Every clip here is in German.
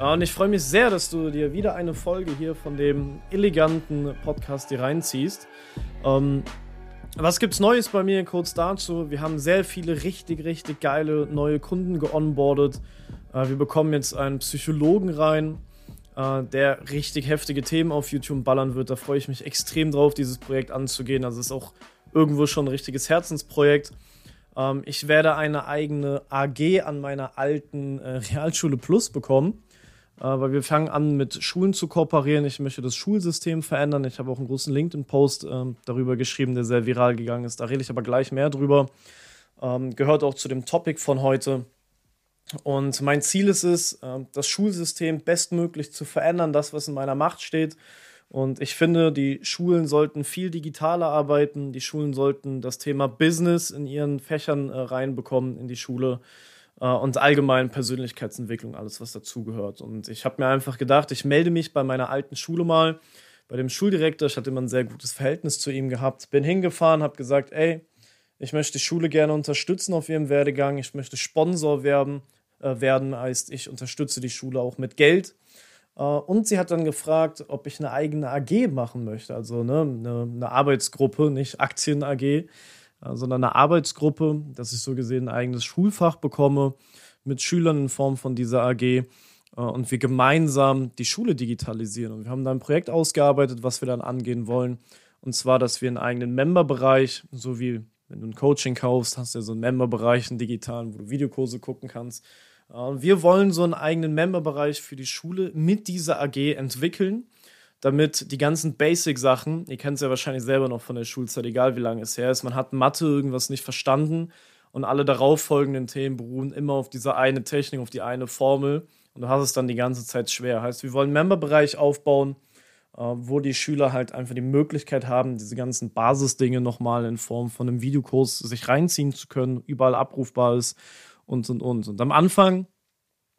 Und ich freue mich sehr, dass du dir wieder eine Folge hier von dem eleganten Podcast hier reinziehst. Ähm, was gibt's Neues bei mir kurz dazu? Wir haben sehr viele richtig, richtig geile neue Kunden geonboardet. Äh, wir bekommen jetzt einen Psychologen rein, äh, der richtig heftige Themen auf YouTube ballern wird. Da freue ich mich extrem drauf, dieses Projekt anzugehen. Also ist auch irgendwo schon ein richtiges Herzensprojekt. Ähm, ich werde eine eigene AG an meiner alten äh, Realschule Plus bekommen. Äh, weil wir fangen an, mit Schulen zu kooperieren. Ich möchte das Schulsystem verändern. Ich habe auch einen großen LinkedIn-Post ähm, darüber geschrieben, der sehr viral gegangen ist. Da rede ich aber gleich mehr drüber. Ähm, gehört auch zu dem Topic von heute. Und mein Ziel ist es, äh, das Schulsystem bestmöglich zu verändern, das, was in meiner Macht steht. Und ich finde, die Schulen sollten viel digitaler arbeiten. Die Schulen sollten das Thema Business in ihren Fächern äh, reinbekommen in die Schule und allgemein Persönlichkeitsentwicklung, alles, was dazugehört. Und ich habe mir einfach gedacht, ich melde mich bei meiner alten Schule mal, bei dem Schuldirektor. Ich hatte immer ein sehr gutes Verhältnis zu ihm gehabt. Bin hingefahren, habe gesagt, ey, ich möchte die Schule gerne unterstützen auf ihrem Werdegang. Ich möchte Sponsor werden, äh, werden heißt, ich unterstütze die Schule auch mit Geld. Äh, und sie hat dann gefragt, ob ich eine eigene AG machen möchte, also ne, eine, eine Arbeitsgruppe, nicht Aktien-AG sondern eine Arbeitsgruppe, dass ich so gesehen ein eigenes Schulfach bekomme mit Schülern in Form von dieser AG äh, und wir gemeinsam die Schule digitalisieren. Und wir haben da ein Projekt ausgearbeitet, was wir dann angehen wollen. Und zwar, dass wir einen eigenen Member-Bereich, so wie wenn du ein Coaching kaufst, hast du ja so einen Member-Bereich, einen digitalen, wo du Videokurse gucken kannst. Und wir wollen so einen eigenen Member-Bereich für die Schule mit dieser AG entwickeln damit die ganzen Basic-Sachen, ihr kennt es ja wahrscheinlich selber noch von der Schulzeit, egal wie lange es her ist, man hat Mathe irgendwas nicht verstanden und alle darauffolgenden Themen beruhen immer auf dieser eine Technik, auf die eine Formel und du hast es dann die ganze Zeit schwer. Heißt, wir wollen einen Member-Bereich aufbauen, äh, wo die Schüler halt einfach die Möglichkeit haben, diese ganzen Basisdinge nochmal in Form von einem Videokurs sich reinziehen zu können, überall abrufbar ist und und und. Und am Anfang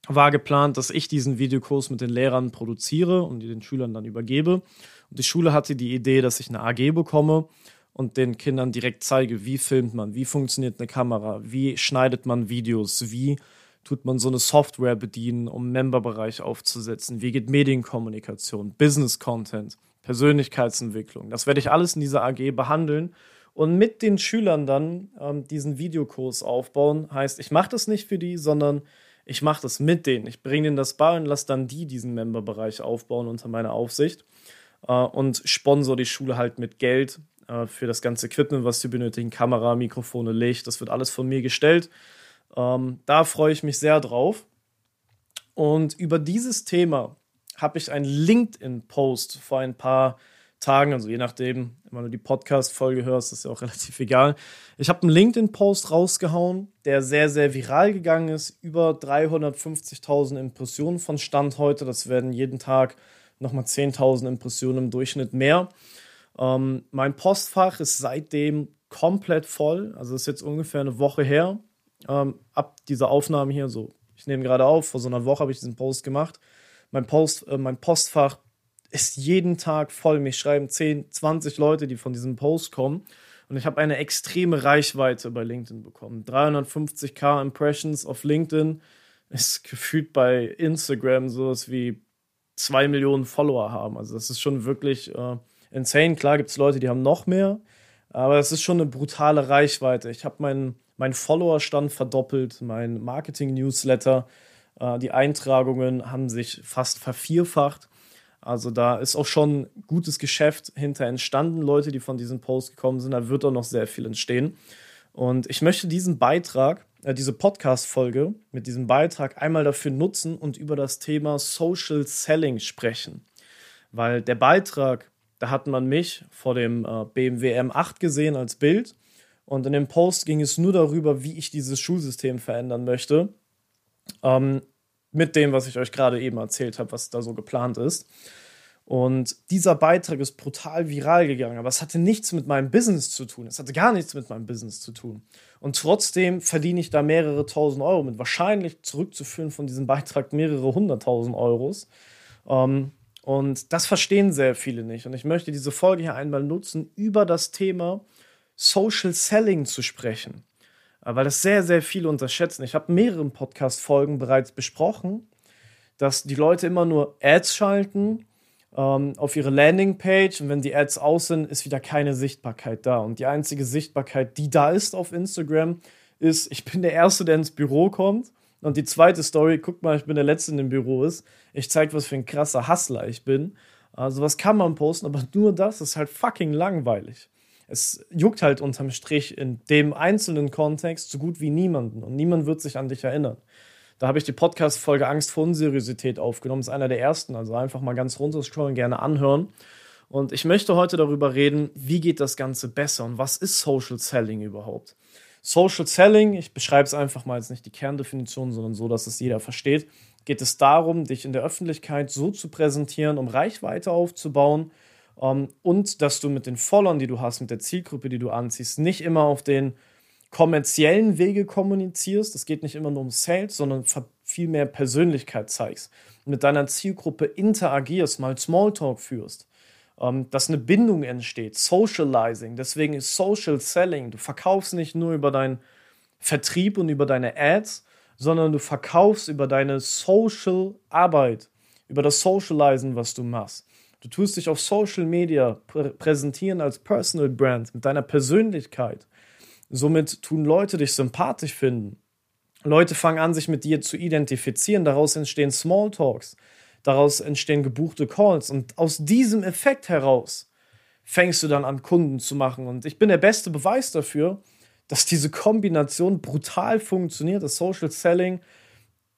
war geplant, dass ich diesen Videokurs mit den Lehrern produziere und den Schülern dann übergebe. Und die Schule hatte die Idee, dass ich eine AG bekomme und den Kindern direkt zeige, wie filmt man, wie funktioniert eine Kamera, wie schneidet man Videos, wie tut man so eine Software bedienen, um Memberbereich aufzusetzen, wie geht Medienkommunikation, Business Content, Persönlichkeitsentwicklung. Das werde ich alles in dieser AG behandeln und mit den Schülern dann ähm, diesen Videokurs aufbauen. Heißt, ich mache das nicht für die, sondern ich mache das mit denen. Ich bringe denen das bei und lasse dann die diesen Memberbereich aufbauen unter meiner Aufsicht äh, und sponsor die Schule halt mit Geld äh, für das ganze Equipment, was sie benötigen. Kamera, Mikrofone, Licht, das wird alles von mir gestellt. Ähm, da freue ich mich sehr drauf. Und über dieses Thema habe ich einen LinkedIn-Post vor ein paar Tagen, also je nachdem, wenn du die Podcast-Folge hörst, ist ja auch relativ egal. Ich habe einen LinkedIn-Post rausgehauen, der sehr, sehr viral gegangen ist. Über 350.000 Impressionen von Stand heute. Das werden jeden Tag nochmal 10.000 Impressionen im Durchschnitt mehr. Ähm, mein Postfach ist seitdem komplett voll. Also ist jetzt ungefähr eine Woche her. Ähm, ab dieser Aufnahme hier, so, ich nehme gerade auf, vor so einer Woche habe ich diesen Post gemacht. Mein, Post, äh, mein Postfach ist jeden Tag voll. Mich schreiben 10, 20 Leute, die von diesem Post kommen. Und ich habe eine extreme Reichweite bei LinkedIn bekommen. 350k Impressions auf LinkedIn ist gefühlt bei Instagram sowas wie 2 Millionen Follower haben. Also das ist schon wirklich äh, insane. Klar gibt es Leute, die haben noch mehr, aber es ist schon eine brutale Reichweite. Ich habe meinen mein Followerstand verdoppelt, mein Marketing-Newsletter, äh, die Eintragungen haben sich fast vervierfacht. Also da ist auch schon gutes Geschäft hinter entstanden, Leute, die von diesem Post gekommen sind. Da wird auch noch sehr viel entstehen. Und ich möchte diesen Beitrag äh, diese Podcast-Folge mit diesem Beitrag einmal dafür nutzen und über das Thema Social Selling sprechen. Weil der Beitrag, da hat man mich vor dem äh, BMW M8 gesehen als Bild. Und in dem Post ging es nur darüber, wie ich dieses Schulsystem verändern möchte. Ähm, mit dem, was ich euch gerade eben erzählt habe, was da so geplant ist. Und dieser Beitrag ist brutal viral gegangen, aber es hatte nichts mit meinem Business zu tun. Es hatte gar nichts mit meinem Business zu tun. Und trotzdem verdiene ich da mehrere tausend Euro mit. Wahrscheinlich zurückzuführen von diesem Beitrag mehrere hunderttausend Euros. Ähm, und das verstehen sehr viele nicht. Und ich möchte diese Folge hier einmal nutzen, über das Thema Social Selling zu sprechen. Äh, weil das sehr, sehr viele unterschätzen. Ich habe mehrere Podcast-Folgen bereits besprochen, dass die Leute immer nur Ads schalten ähm, auf ihre Landingpage und wenn die Ads aus sind, ist wieder keine Sichtbarkeit da. Und die einzige Sichtbarkeit, die da ist auf Instagram, ist, ich bin der Erste, der ins Büro kommt. Und die zweite Story, guck mal, ich bin der Letzte, der im Büro ist. Ich zeige, was für ein krasser Hustler ich bin. Also was kann man posten, aber nur das ist halt fucking langweilig. Es juckt halt unterm Strich in dem einzelnen Kontext so gut wie niemanden und niemand wird sich an dich erinnern. Da habe ich die Podcast-Folge Angst vor Unseriosität aufgenommen. Ist einer der ersten. Also einfach mal ganz runterscrollen, gerne anhören. Und ich möchte heute darüber reden, wie geht das Ganze besser und was ist Social Selling überhaupt? Social Selling, ich beschreibe es einfach mal jetzt nicht die Kerndefinition, sondern so, dass es jeder versteht, geht es darum, dich in der Öffentlichkeit so zu präsentieren, um Reichweite aufzubauen um, ähm, und dass du mit den Followern, die du hast, mit der Zielgruppe, die du anziehst, nicht immer auf den kommerziellen Wege kommunizierst. Es geht nicht immer nur um Sales, sondern viel mehr Persönlichkeit zeigst. Mit deiner Zielgruppe interagierst, mal Smalltalk führst. Ähm, dass eine Bindung entsteht. Socializing. Deswegen ist Social Selling. Du verkaufst nicht nur über deinen Vertrieb und über deine Ads, sondern du verkaufst über deine Social Arbeit, über das Socializen, was du machst. Du tust dich auf Social Media prä präsentieren als Personal Brand mit deiner Persönlichkeit. Somit tun Leute dich sympathisch finden. Leute fangen an, sich mit dir zu identifizieren. Daraus entstehen Smalltalks. Daraus entstehen gebuchte Calls. Und aus diesem Effekt heraus fängst du dann an, Kunden zu machen. Und ich bin der beste Beweis dafür, dass diese Kombination brutal funktioniert, dass Social Selling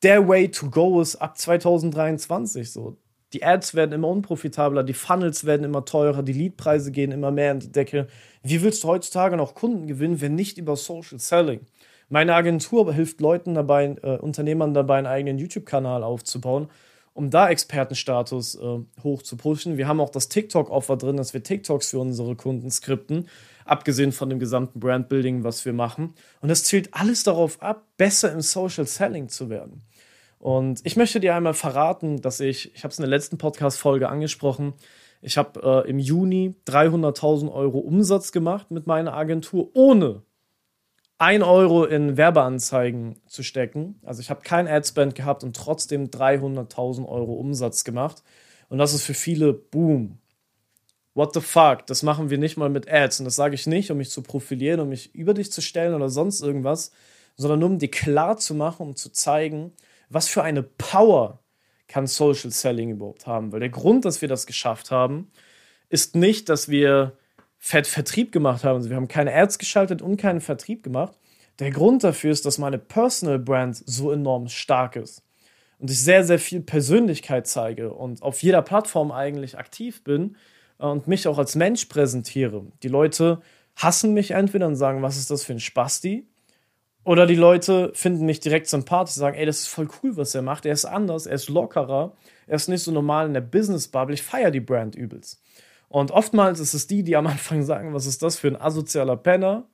der Way to go ist ab 2023. So. Die Ads werden immer unprofitabler, die Funnels werden immer teurer, die Leadpreise gehen immer mehr in die Decke. Wie willst du heutzutage noch Kunden gewinnen, wenn nicht über Social Selling? Meine Agentur hilft Leuten dabei, äh, Unternehmern dabei, einen eigenen YouTube-Kanal aufzubauen, um da Expertenstatus äh, hoch zu pushen. Wir haben auch das TikTok-Offer drin, dass wir TikToks für unsere Kunden skripten, abgesehen von dem gesamten Brandbuilding, was wir machen. Und das zielt alles darauf ab, besser im Social Selling zu werden. Und ich möchte dir einmal verraten, dass ich, ich habe es in der letzten Podcast-Folge angesprochen, ich habe äh, im Juni 300.000 Euro Umsatz gemacht mit meiner Agentur, ohne 1 Euro in Werbeanzeigen zu stecken. Also ich habe kein Adspend gehabt und trotzdem 300.000 Euro Umsatz gemacht. Und das ist für viele Boom. What the fuck? Das machen wir nicht mal mit Ads. Und das sage ich nicht, um mich zu profilieren, um mich über dich zu stellen oder sonst irgendwas, sondern nur um dir klar zu machen, um zu zeigen, was für eine Power kann Social Selling überhaupt haben? Weil der Grund, dass wir das geschafft haben, ist nicht, dass wir Fett Vertrieb gemacht haben. Also wir haben keine Ads geschaltet und keinen Vertrieb gemacht. Der Grund dafür ist, dass meine Personal Brand so enorm stark ist und ich sehr, sehr viel Persönlichkeit zeige und auf jeder Plattform eigentlich aktiv bin und mich auch als Mensch präsentiere. Die Leute hassen mich entweder und sagen, was ist das für ein Spasti? Oder die Leute finden mich direkt sympathisch, sagen, ey, das ist voll cool, was er macht. Er ist anders, er ist lockerer, er ist nicht so normal in der Business-Bubble. Ich feiere die Brand übelst. Und oftmals ist es die, die am Anfang sagen, was ist das für ein asozialer Penner,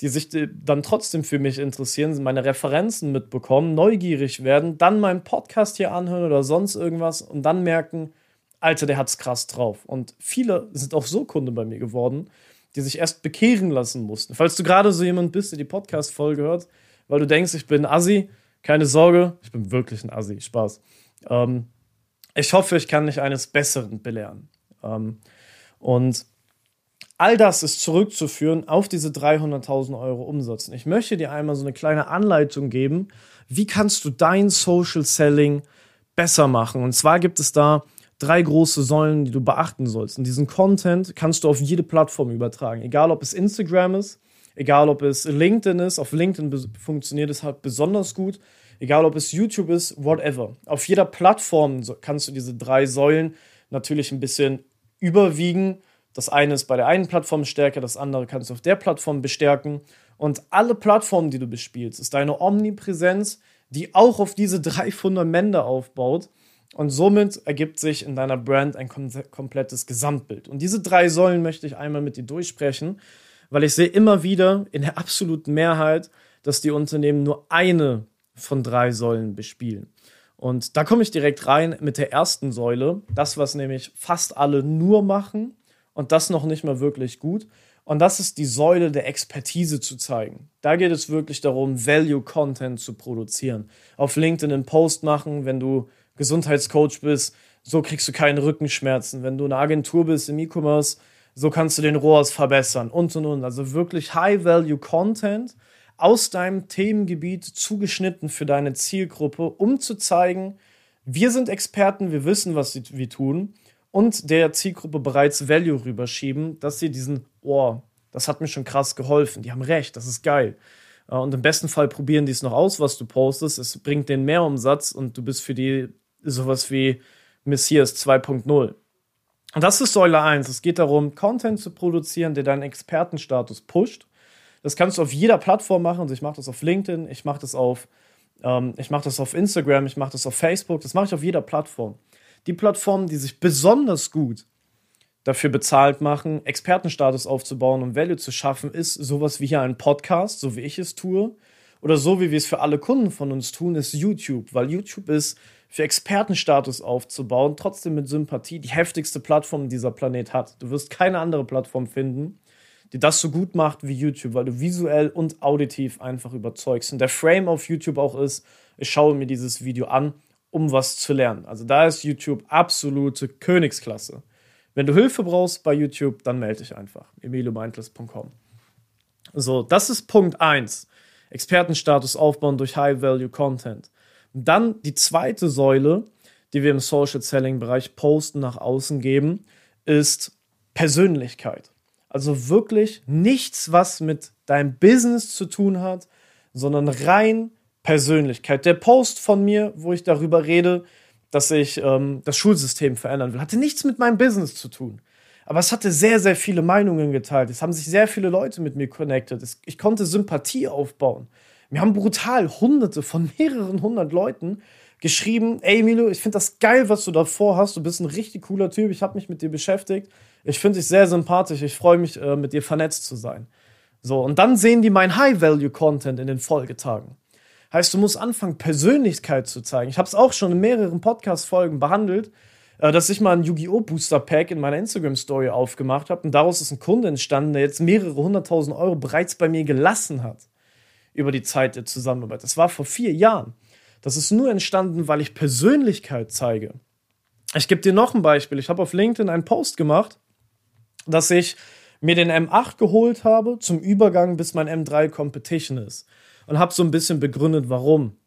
die sich dann trotzdem für mich interessieren, meine Referenzen mitbekommen, neugierig werden, dann meinen Podcast hier anhören oder sonst irgendwas und dann merken, Alter, der hat's krass drauf. Und viele sind auch so Kunde bei mir geworden, die sich erst bekehren lassen mussten. Falls du gerade so jemand bist, der die Podcast-Folge hört, weil du denkst, ich bin Assi, keine Sorge, ich bin wirklich ein Assi, Spaß. Ähm, ich hoffe, ich kann dich eines Besseren belehren. Ähm, und all das ist zurückzuführen auf diese 300.000 Euro Umsatz. Und ich möchte dir einmal so eine kleine Anleitung geben, wie kannst du dein Social Selling besser machen. Und zwar gibt es da drei große Säulen, die du beachten sollst. Und diesen Content kannst du auf jede Plattform übertragen. Egal, ob es Instagram ist, Egal ob es LinkedIn ist, auf LinkedIn funktioniert es halt besonders gut. Egal ob es YouTube ist, whatever. Auf jeder Plattform kannst du diese drei Säulen natürlich ein bisschen überwiegen. Das eine ist bei der einen Plattform stärker, das andere kannst du auf der Plattform bestärken. Und alle Plattformen, die du bespielst, ist deine Omnipräsenz, die auch auf diese drei Fundamente aufbaut. Und somit ergibt sich in deiner Brand ein kom komplettes Gesamtbild. Und diese drei Säulen möchte ich einmal mit dir durchsprechen, weil ich sehe immer wieder in der absoluten Mehrheit, dass die Unternehmen nur eine von drei Säulen bespielen. Und da komme ich direkt rein mit der ersten Säule, das, was nämlich fast alle nur machen und das noch nicht mal wirklich gut. Und das ist die Säule der Expertise zu zeigen. Da geht es wirklich darum, Value-Content zu produzieren. Auf LinkedIn einen Post machen, wenn du Gesundheitscoach bist, so kriegst du keine Rückenschmerzen. Wenn du eine Agentur bist im E-Commerce, so kannst du den ROAS verbessern und und und. Also wirklich High-Value-Content aus deinem Themengebiet zugeschnitten für deine Zielgruppe, um zu zeigen, wir sind Experten, wir wissen, was wir tun und der Zielgruppe bereits Value rüberschieben, dass sie diesen, oh, das hat mir schon krass geholfen, die haben recht, das ist geil. Äh, und im besten Fall probieren die es noch aus, was du postest. Es bringt den Mehrumsatz und du bist für die sowas wie Messias 2.0. Und das ist Säule 1. Es geht darum, Content zu produzieren, der deinen Expertenstatus pusht. Das kannst du auf jeder Plattform machen. Also ich mache das auf LinkedIn, ich mache das auf, ähm, ich mache das auf Instagram, ich mache das auf Facebook. Das mache ich auf jeder Plattform. Die Plattformen, die sich besonders gut dafür bezahlt machen, Expertenstatus aufzubauen und Value zu schaffen, ist sowas wie hier ein Podcast, so wie ich es tue. Oder so wie wir es für alle Kunden von uns tun, ist YouTube, weil YouTube ist für Expertenstatus aufzubauen, trotzdem mit Sympathie, die heftigste Plattform, die dieser Planet hat. Du wirst keine andere Plattform finden, die das so gut macht wie YouTube, weil du visuell und auditiv einfach überzeugst. Und der Frame auf YouTube auch ist, ich schaue mir dieses Video an, um was zu lernen. Also da ist YouTube absolute Königsklasse. Wenn du Hilfe brauchst bei YouTube, dann melde dich einfach. emiliomindless.com. So, das ist Punkt 1. Expertenstatus aufbauen durch High-Value-Content. Dann die zweite Säule, die wir im Social Selling Bereich Posten nach außen geben, ist Persönlichkeit. Also wirklich nichts, was mit deinem Business zu tun hat, sondern rein Persönlichkeit. Der Post von mir, wo ich darüber rede, dass ich ähm, das Schulsystem verändern will, hatte nichts mit meinem Business zu tun. Aber es hatte sehr, sehr viele Meinungen geteilt. Es haben sich sehr viele Leute mit mir connected. Ich konnte Sympathie aufbauen. Mir haben brutal hunderte von mehreren hundert Leuten geschrieben, ey Milo, ich finde das geil, was du da vorhast. Du bist ein richtig cooler Typ. Ich habe mich mit dir beschäftigt. Ich finde dich sehr sympathisch. Ich freue mich, äh, mit dir vernetzt zu sein. So, und dann sehen die mein High-Value-Content in den Folgetagen. Heißt, du musst anfangen, Persönlichkeit zu zeigen. Ich habe es auch schon in mehreren Podcast-Folgen behandelt, äh, dass ich mal ein Yu-Gi-Oh! Booster Pack in meiner Instagram-Story aufgemacht habe und daraus ist ein Kunde entstanden, der jetzt mehrere hunderttausend Euro bereits bei mir gelassen hat über die Zeit der Zusammenarbeit. Das war vor vier Jahren. Das ist nur entstanden, weil ich Persönlichkeit zeige. Ich gebe dir noch ein Beispiel. Ich habe auf LinkedIn einen Post gemacht, dass ich mir den M8 geholt habe zum Übergang, bis mein M3 Competition ist. Und habe so ein bisschen begründet, warum.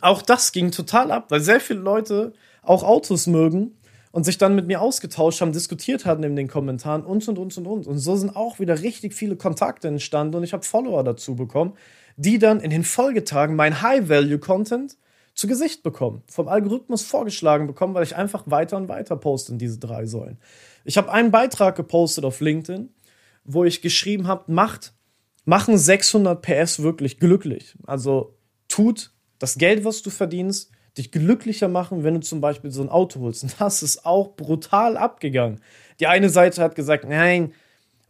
Auch das ging total ab, weil sehr viele Leute auch Autos mögen und sich dann mit mir ausgetauscht haben, diskutiert hatten in den Kommentaren und und und und und. Und so sind auch wieder richtig viele Kontakte entstanden und ich habe Follower dazu bekommen, die dann in den Folgetagen mein High-Value-Content zu Gesicht bekommen, vom Algorithmus vorgeschlagen bekommen, weil ich einfach weiter und weiter poste in diese drei Säulen. Ich habe einen Beitrag gepostet auf LinkedIn, wo ich geschrieben habe, macht, machen 600 PS wirklich glücklich. Also tut das Geld, was du verdienst, dich glücklicher machen, wenn du zum Beispiel so ein Auto holst. Und das ist auch brutal abgegangen. Die eine Seite hat gesagt, nein,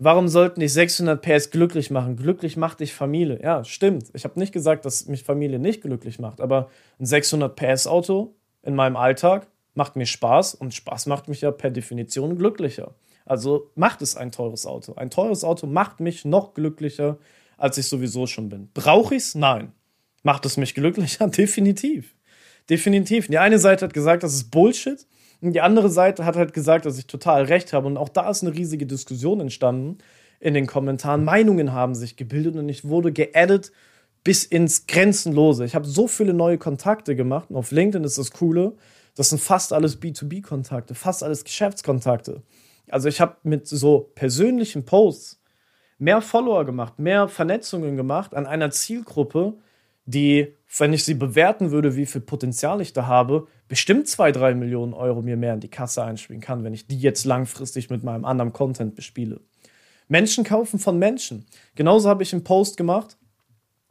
Warum sollten dich 600 PS glücklich machen? Glücklich macht dich Familie. Ja, stimmt. Ich habe nicht gesagt, dass mich Familie nicht glücklich macht, aber ein 600 PS Auto in meinem Alltag macht mir Spaß und Spaß macht mich ja per Definition glücklicher. Also macht es ein teures Auto. Ein teures Auto macht mich noch glücklicher, als ich sowieso schon bin. Brauche ich es? Nein. Macht es mich glücklicher? Definitiv. Definitiv. Die eine Seite hat gesagt, das ist Bullshit. Und die andere Seite hat halt gesagt, dass ich total recht habe. Und auch da ist eine riesige Diskussion entstanden in den Kommentaren. Meinungen haben sich gebildet und ich wurde geaddet bis ins Grenzenlose. Ich habe so viele neue Kontakte gemacht. Und auf LinkedIn ist das Coole. Das sind fast alles B2B-Kontakte, fast alles Geschäftskontakte. Also ich habe mit so persönlichen Posts mehr Follower gemacht, mehr Vernetzungen gemacht an einer Zielgruppe, die, wenn ich sie bewerten würde, wie viel Potenzial ich da habe, bestimmt zwei, drei Millionen Euro mir mehr in die Kasse einspielen kann, wenn ich die jetzt langfristig mit meinem anderen Content bespiele. Menschen kaufen von Menschen. Genauso habe ich einen Post gemacht,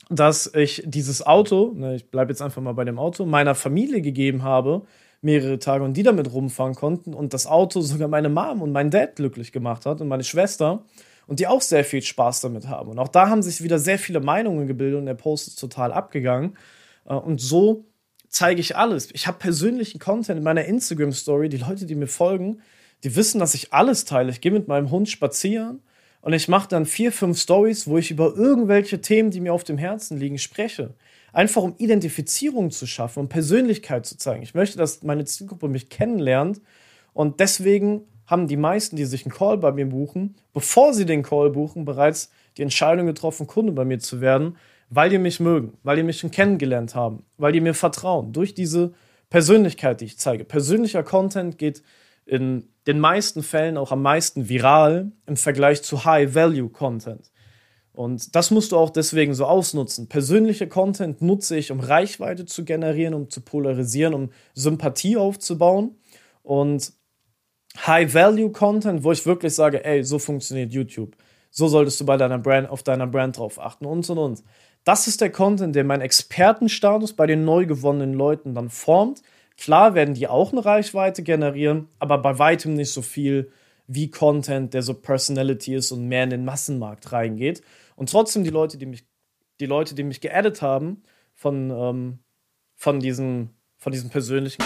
dass ich dieses Auto, ne, ich bleibe jetzt einfach mal bei dem Auto, meiner Familie gegeben habe, mehrere Tage und die damit rumfahren konnten und das Auto sogar meine Mom und mein Dad glücklich gemacht hat und meine Schwester und die auch sehr viel Spaß damit haben. Und auch da haben sich wieder sehr viele Meinungen gebildet und der Post ist total abgegangen. Äh, und so zeige ich alles. Ich habe persönlichen Content in meiner Instagram-Story. Die Leute, die mir folgen, die wissen, dass ich alles teile. Ich gehe mit meinem Hund spazieren und ich mache dann vier, fünf Stories, wo ich über irgendwelche Themen, die mir auf dem Herzen liegen, spreche. Einfach um Identifizierung zu schaffen, um Persönlichkeit zu zeigen. Ich möchte, dass meine Zielgruppe mich kennenlernt. Und deswegen haben die meisten, die sich einen Call bei mir buchen, bevor sie den Call buchen, bereits die Entscheidung getroffen, Kunde bei mir zu werden, weil die mich mögen, weil die mich schon kennengelernt haben, weil die mir vertrauen, durch diese Persönlichkeit, die ich zeige. Persönlicher Content geht in den meisten Fällen auch am meisten viral im Vergleich zu High-Value-Content. Und das musst du auch deswegen so ausnutzen. Persönliche Content nutze ich, um Reichweite zu generieren, um zu polarisieren, um Sympathie aufzubauen. Und High-Value-Content, wo ich wirklich sage, ey, so funktioniert YouTube. So solltest du bei deiner Brand, auf deiner Brand drauf achten und und und. Das ist der Content, der meinen Expertenstatus bei den neu gewonnenen Leuten dann formt. Klar werden die auch eine Reichweite generieren, aber bei weitem nicht so viel wie Content, der so Personality ist und mehr in den Massenmarkt reingeht. Und trotzdem die Leute, die mich, die Leute, die mich geaddet haben von, ähm, von, diesen, von diesen persönlichen.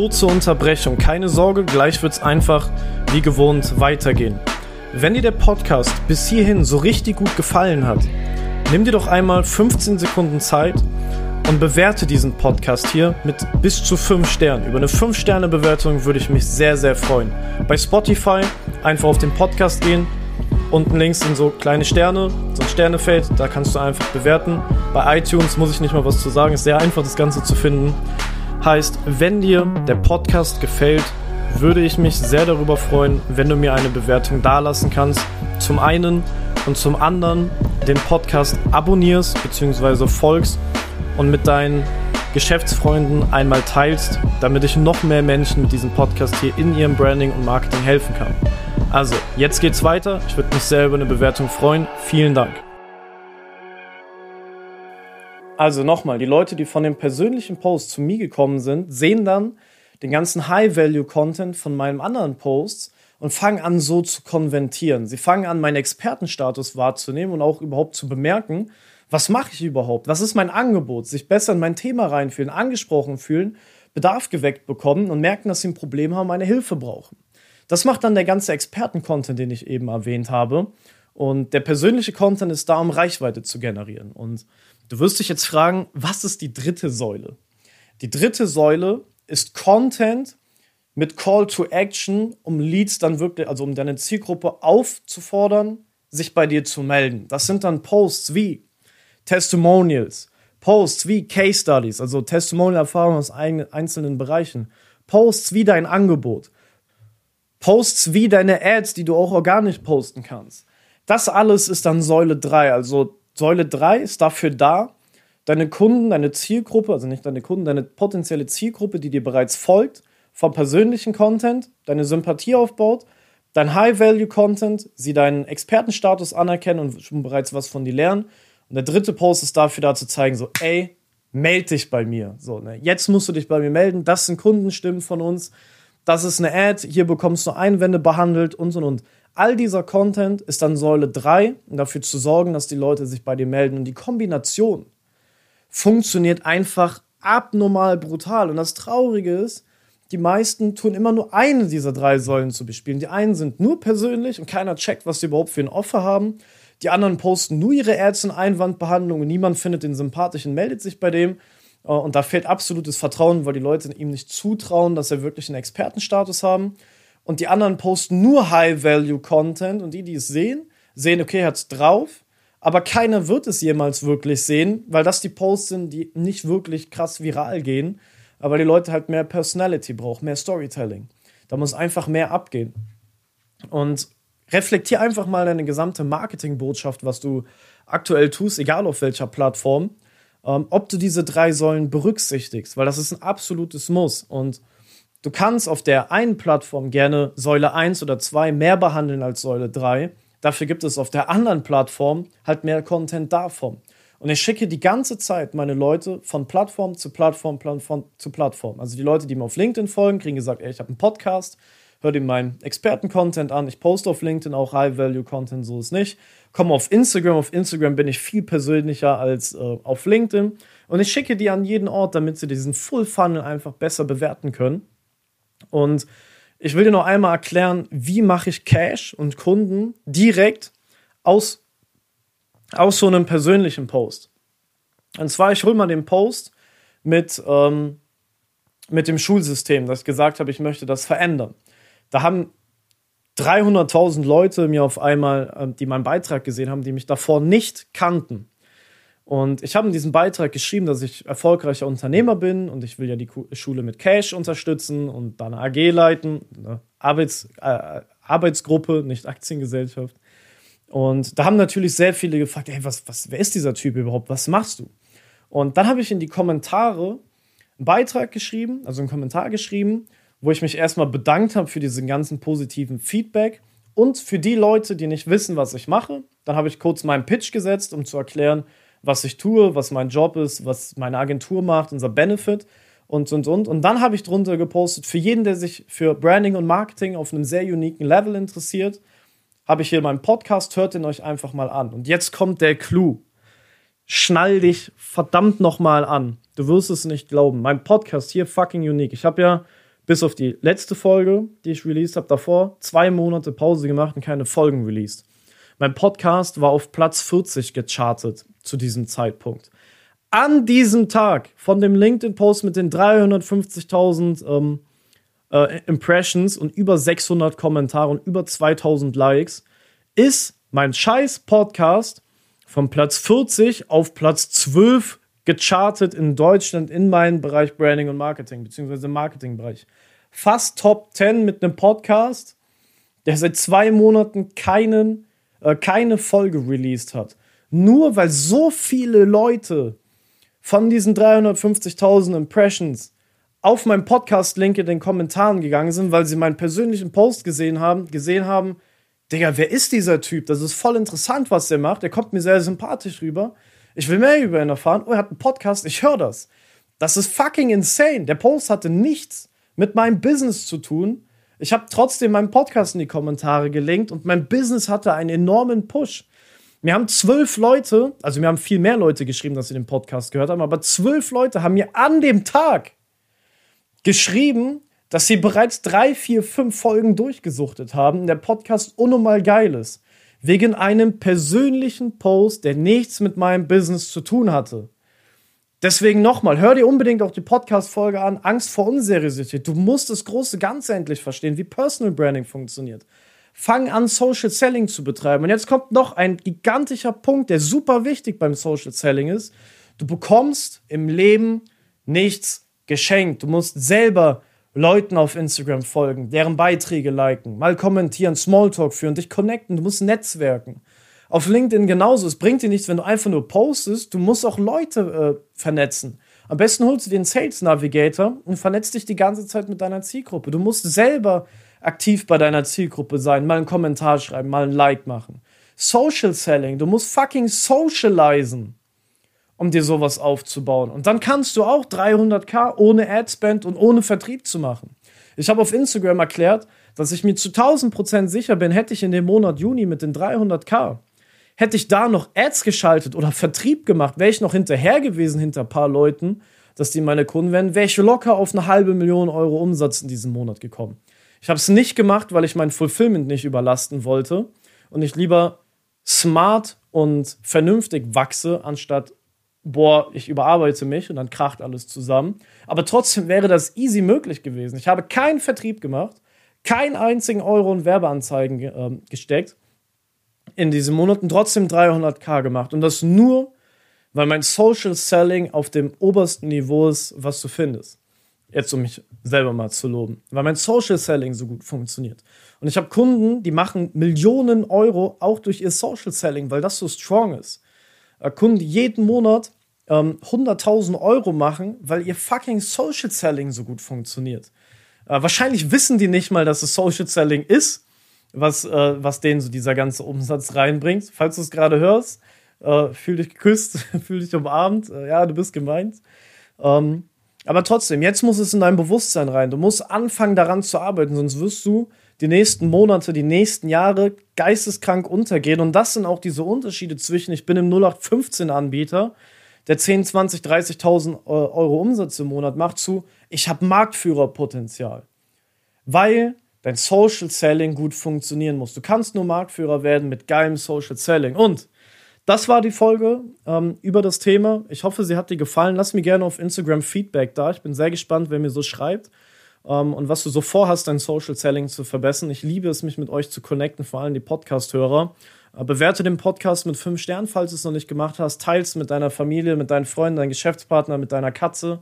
Kurze Unterbrechung, keine Sorge, gleich wird es einfach wie gewohnt weitergehen. Wenn dir der Podcast bis hierhin so richtig gut gefallen hat, nimm dir doch einmal 15 Sekunden Zeit und bewerte diesen Podcast hier mit bis zu 5 Sternen. Über eine 5-Sterne-Bewertung würde ich mich sehr, sehr freuen. Bei Spotify einfach auf den Podcast gehen. Unten links sind so kleine Sterne, so ein Sternefeld, da kannst du einfach bewerten. Bei iTunes muss ich nicht mal was zu sagen, ist sehr einfach, das Ganze zu finden. Heißt, wenn dir der Podcast gefällt, würde ich mich sehr darüber freuen, wenn du mir eine Bewertung dalassen kannst. Zum einen und zum anderen den Podcast abonnierst bzw. folgst und mit deinen Geschäftsfreunden einmal teilst, damit ich noch mehr Menschen mit diesem Podcast hier in ihrem Branding und Marketing helfen kann. Also, jetzt geht's weiter. Ich würde mich sehr über eine Bewertung freuen. Vielen Dank. Also nochmal, die Leute, die von dem persönlichen Post zu mir gekommen sind, sehen dann den ganzen High-Value-Content von meinem anderen Posts und fangen an, so zu konventieren. Sie fangen an, meinen Expertenstatus wahrzunehmen und auch überhaupt zu bemerken, was mache ich überhaupt? Was ist mein Angebot? Sich besser in mein Thema reinfühlen, angesprochen fühlen, Bedarf geweckt bekommen und merken, dass sie ein Problem haben, meine Hilfe brauchen. Das macht dann der ganze Experten-Content, den ich eben erwähnt habe. Und der persönliche Content ist da, um Reichweite zu generieren. Und du wirst dich jetzt fragen, was ist die dritte Säule? Die dritte Säule ist Content mit Call to Action, um Leads dann wirklich, also um deine Zielgruppe aufzufordern, sich bei dir zu melden. Das sind dann Posts wie Testimonials, Posts wie Case Studies, also Testimonial-Erfahrungen aus einzelnen Bereichen, Posts wie dein Angebot, Posts wie deine Ads, die du auch organisch posten kannst. Das alles ist dann Säule 3. Also Säule 3 ist dafür da, deine Kunden, deine Zielgruppe, also nicht deine Kunden, deine potenzielle Zielgruppe, die dir bereits folgt, vom persönlichen Content, deine Sympathie aufbaut, dein High-Value-Content, sie deinen Expertenstatus anerkennen und schon bereits was von dir lernen und der dritte Post ist dafür da zu zeigen, so, ey, meld dich bei mir. So, ne, jetzt musst du dich bei mir melden. Das sind Kundenstimmen von uns. Das ist eine Ad. Hier bekommst du Einwände behandelt und so und. All dieser Content ist dann Säule 3, um dafür zu sorgen, dass die Leute sich bei dir melden. Und die Kombination funktioniert einfach abnormal brutal. Und das Traurige ist, die meisten tun immer nur eine dieser drei Säulen zu bespielen. Die einen sind nur persönlich und keiner checkt, was sie überhaupt für ein Offer haben. Die anderen posten nur ihre Ads in Einwandbehandlung und niemand findet den sympathischen, meldet sich bei dem. Äh, und da fehlt absolutes Vertrauen, weil die Leute ihm nicht zutrauen, dass er wirklich einen Expertenstatus haben. Und die anderen posten nur High-Value-Content und die, die es sehen, sehen, okay, hat's drauf. Aber keiner wird es jemals wirklich sehen, weil das die Posts sind, die nicht wirklich krass viral gehen. Aber die Leute halt mehr Personality brauchen, mehr Storytelling. Da muss einfach mehr abgehen. Und reflektier einfach mal deine gesamte Marketingbotschaft, was du aktuell tust, egal auf welcher Plattform, ähm, ob du diese drei Säulen berücksichtigst, weil das ist ein absolutes Muss. Und du kannst auf der einen Plattform gerne Säule 1 oder 2 mehr behandeln als Säule 3. Dafür gibt es auf der anderen Plattform halt mehr Content davon. Und ich schicke die ganze Zeit meine Leute von Plattform zu Plattform, Plattform zu Plattform. Also die Leute, die mir auf LinkedIn folgen, kriegen gesagt, ey, ich habe einen Podcast, hör dir meinen Experten-Content an. Ich poste auf LinkedIn auch High-Value-Content, so ist nicht. Komme auf Instagram. Auf Instagram bin ich viel persönlicher als äh, auf LinkedIn. Und ich schicke die an jeden Ort, damit sie diesen Full-Funnel einfach besser bewerten können. Und ich will dir noch einmal erklären, wie mache ich Cash und Kunden direkt aus aus so einem persönlichen Post. Und zwar, ich hole mal den Post mit, ähm, mit dem Schulsystem, dass ich gesagt habe, ich möchte das verändern. Da haben 300.000 Leute mir auf einmal, äh, die meinen Beitrag gesehen haben, die mich davor nicht kannten. Und ich habe in diesem Beitrag geschrieben, dass ich erfolgreicher Unternehmer bin und ich will ja die Schule mit Cash unterstützen und dann eine AG leiten, eine Arbeits, äh, Arbeitsgruppe, nicht Aktiengesellschaft. Und da haben natürlich sehr viele gefragt, hey, was, was, wer ist dieser Typ überhaupt? Was machst du? Und dann habe ich in die Kommentare einen Beitrag geschrieben, also einen Kommentar geschrieben, wo ich mich erstmal bedankt habe für diesen ganzen positiven Feedback und für die Leute, die nicht wissen, was ich mache. Dann habe ich kurz meinen Pitch gesetzt, um zu erklären, was ich tue, was mein Job ist, was meine Agentur macht, unser Benefit und und und. Und dann habe ich drunter gepostet, für jeden, der sich für Branding und Marketing auf einem sehr uniken Level interessiert, habe ich hier meinen Podcast, hört ihn euch einfach mal an. Und jetzt kommt der Clou. Schnall dich verdammt nochmal an. Du wirst es nicht glauben. Mein Podcast hier fucking unique. Ich habe ja bis auf die letzte Folge, die ich released habe, davor zwei Monate Pause gemacht und keine Folgen released. Mein Podcast war auf Platz 40 gechartet zu diesem Zeitpunkt. An diesem Tag von dem LinkedIn-Post mit den 350.000 ähm, äh, Impressions und über 600 Kommentare und über 2000 Likes, ist mein scheiß Podcast von Platz 40 auf Platz 12 gechartet in Deutschland in meinem Bereich Branding und Marketing, beziehungsweise im Marketingbereich. Fast Top 10 mit einem Podcast, der seit zwei Monaten keinen, äh, keine Folge released hat. Nur weil so viele Leute von diesen 350.000 Impressions auf meinem Podcast-Link in den Kommentaren gegangen sind, weil sie meinen persönlichen Post gesehen haben, gesehen haben, Digga, wer ist dieser Typ? Das ist voll interessant, was der macht. Der kommt mir sehr sympathisch rüber. Ich will mehr über ihn erfahren. Oh, er hat einen Podcast, ich höre das. Das ist fucking insane. Der Post hatte nichts mit meinem Business zu tun. Ich habe trotzdem meinen Podcast in die Kommentare gelinkt und mein Business hatte einen enormen Push. Mir haben zwölf Leute, also mir haben viel mehr Leute geschrieben, dass sie den Podcast gehört haben, aber zwölf Leute haben mir an dem Tag geschrieben, dass sie bereits drei, vier, fünf Folgen durchgesuchtet haben, der Podcast unnormal geil ist. Wegen einem persönlichen Post, der nichts mit meinem Business zu tun hatte. Deswegen nochmal, hör dir unbedingt auch die Podcast-Folge an, Angst vor Unseriosität. Du musst das große Ganze endlich verstehen, wie Personal Branding funktioniert. Fang an, Social Selling zu betreiben. Und jetzt kommt noch ein gigantischer Punkt, der super wichtig beim Social Selling ist. Du bekommst im Leben nichts geschenkt. Du musst selber Leuten auf Instagram folgen, deren Beiträge liken, mal kommentieren, Smalltalk führen, dich connecten, du musst netzwerken. Auf LinkedIn genauso. Es bringt dir nichts, wenn du einfach nur postest. Du musst auch Leute äh, vernetzen. Am besten holst du den Sales Navigator und vernetzt dich die ganze Zeit mit deiner Zielgruppe. Du musst selber aktiv bei deiner Zielgruppe sein, mal einen Kommentar schreiben, mal ein Like machen. Social Selling, du musst fucking socialisen um dir sowas aufzubauen. Und dann kannst du auch 300k ohne Adspend und ohne Vertrieb zu machen. Ich habe auf Instagram erklärt, dass ich mir zu 1000% sicher bin, hätte ich in dem Monat Juni mit den 300k, hätte ich da noch Ads geschaltet oder Vertrieb gemacht, wäre ich noch hinterher gewesen hinter ein paar Leuten, dass die meine Kunden wären, wäre ich locker auf eine halbe Million Euro Umsatz in diesem Monat gekommen. Ich habe es nicht gemacht, weil ich mein Fulfillment nicht überlasten wollte und ich lieber smart und vernünftig wachse, anstatt boah, ich überarbeite mich und dann kracht alles zusammen. Aber trotzdem wäre das easy möglich gewesen. Ich habe keinen Vertrieb gemacht, keinen einzigen Euro in Werbeanzeigen äh, gesteckt in diesen Monaten, trotzdem 300k gemacht. Und das nur, weil mein Social Selling auf dem obersten Niveau ist, was du findest. Jetzt, um mich selber mal zu loben, weil mein Social Selling so gut funktioniert. Und ich habe Kunden, die machen Millionen Euro auch durch ihr Social Selling, weil das so strong ist. Äh, Kunden, die jeden Monat ähm, 100.000 Euro machen, weil ihr fucking Social Selling so gut funktioniert. Äh, wahrscheinlich wissen die nicht mal, dass es Social Selling ist, was, äh, was denen so dieser ganze Umsatz reinbringt. Falls du es gerade hörst, äh, fühl dich geküsst, fühl dich umarmt. Äh, ja, du bist gemeint. Ähm, aber trotzdem, jetzt muss es in dein Bewusstsein rein. Du musst anfangen daran zu arbeiten, sonst wirst du die nächsten Monate, die nächsten Jahre geisteskrank untergehen. Und das sind auch diese Unterschiede zwischen, ich bin im 0815-Anbieter, der 10, 20, 30.000 Euro Umsatz im Monat macht, zu, ich habe Marktführerpotenzial. Weil dein Social Selling gut funktionieren muss. Du kannst nur Marktführer werden mit geilem Social Selling. Und das war die Folge ähm, über das Thema. Ich hoffe, sie hat dir gefallen. Lass mir gerne auf Instagram Feedback da. Ich bin sehr gespannt, wer mir so schreibt ähm, und was du so vorhast, dein Social Selling zu verbessern. Ich liebe es, mich mit euch zu connecten, vor allem die Podcast-Hörer. Äh, bewerte den Podcast mit fünf Sternen, falls du es noch nicht gemacht hast. Teils mit deiner Familie, mit deinen Freunden, deinem Geschäftspartner, mit deiner Katze.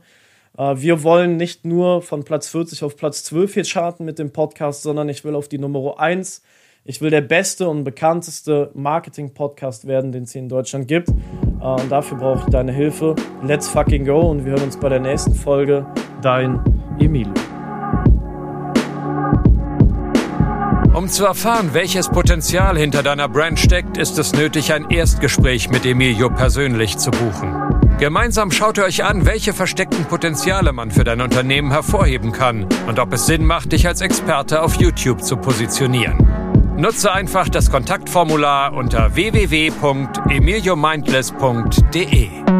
Äh, wir wollen nicht nur von Platz 40 auf Platz 12 hier charten mit dem Podcast, sondern ich will auf die Nummer 1 ich will der beste und bekannteste Marketing-Podcast werden, den es hier in Deutschland gibt. Äh, und dafür brauche ich deine Hilfe. Let's fucking go und wir hören uns bei der nächsten Folge. Dein Emilio. Um zu erfahren, welches Potenzial hinter deiner Brand steckt, ist es nötig, ein Erstgespräch mit Emilio persönlich zu buchen. Gemeinsam schaut ihr euch an, welche versteckten Potenziale man für dein Unternehmen hervorheben kann und ob es Sinn macht, dich als Experte auf YouTube zu positionieren. Nutze einfach das Kontaktformular unter www.emiliomindless.de.